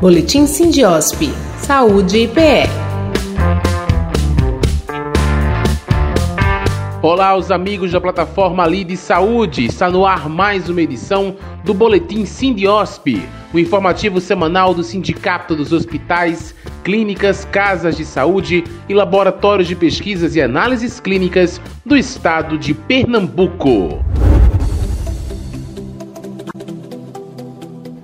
Boletim Sindiosp. Saúde e PE. Olá, os amigos da plataforma Lide Saúde. Está no ar mais uma edição do Boletim Sindiosp, o informativo semanal do Sindicato dos Hospitais, Clínicas, Casas de Saúde e Laboratórios de Pesquisas e Análises Clínicas do Estado de Pernambuco.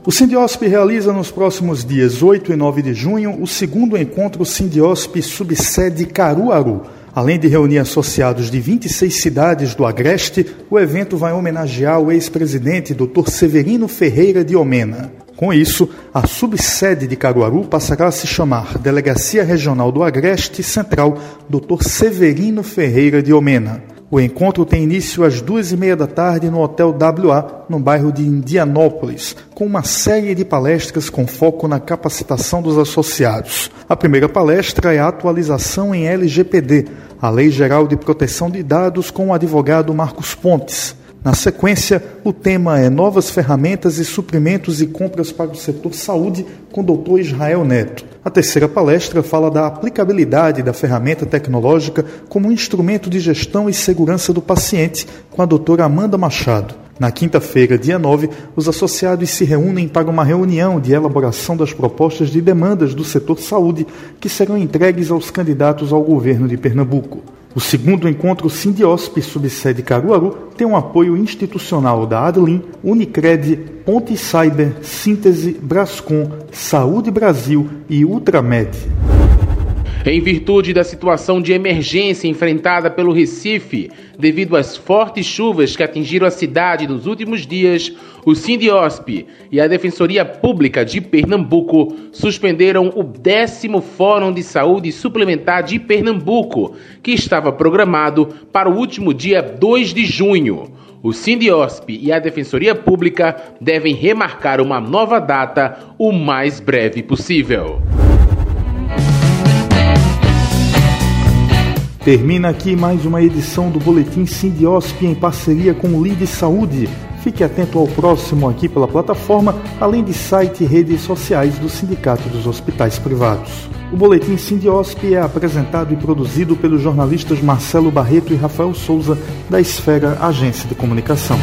O Sindiosp realiza nos próximos dias 8 e 9 de junho o segundo encontro Sindiosp Subsede Caruaru. Além de reunir associados de 26 cidades do Agreste, o evento vai homenagear o ex-presidente Dr. Severino Ferreira de Omena. Com isso, a subsede de Caruaru passará a se chamar Delegacia Regional do Agreste Central Dr. Severino Ferreira de Omena. O encontro tem início às duas e meia da tarde no Hotel WA, no bairro de Indianópolis, com uma série de palestras com foco na capacitação dos associados. A primeira palestra é a atualização em LGPD, a Lei Geral de Proteção de Dados, com o advogado Marcos Pontes. Na sequência, o tema é Novas ferramentas e suprimentos e compras para o setor saúde, com o Dr. Israel Neto. A terceira palestra fala da aplicabilidade da ferramenta tecnológica como instrumento de gestão e segurança do paciente, com a doutora Amanda Machado. Na quinta-feira, dia 9, os associados se reúnem para uma reunião de elaboração das propostas de demandas do setor saúde que serão entregues aos candidatos ao governo de Pernambuco. O segundo encontro Sindiosp, subsede Caruaru, tem um apoio institucional da Adlin, Unicred, Ponte Cyber, Síntese, Brascom, Saúde Brasil e Ultramed. Em virtude da situação de emergência enfrentada pelo Recife, devido às fortes chuvas que atingiram a cidade nos últimos dias, o Sindiosp e a Defensoria Pública de Pernambuco suspenderam o décimo Fórum de Saúde Suplementar de Pernambuco, que estava programado para o último dia 2 de junho. O Sindiosp e a Defensoria Pública devem remarcar uma nova data o mais breve possível. Termina aqui mais uma edição do Boletim Sindiosp em parceria com o Lide Saúde. Fique atento ao próximo aqui pela plataforma, além de site e redes sociais do Sindicato dos Hospitais Privados. O Boletim Sindiosp é apresentado e produzido pelos jornalistas Marcelo Barreto e Rafael Souza, da Esfera Agência de Comunicação.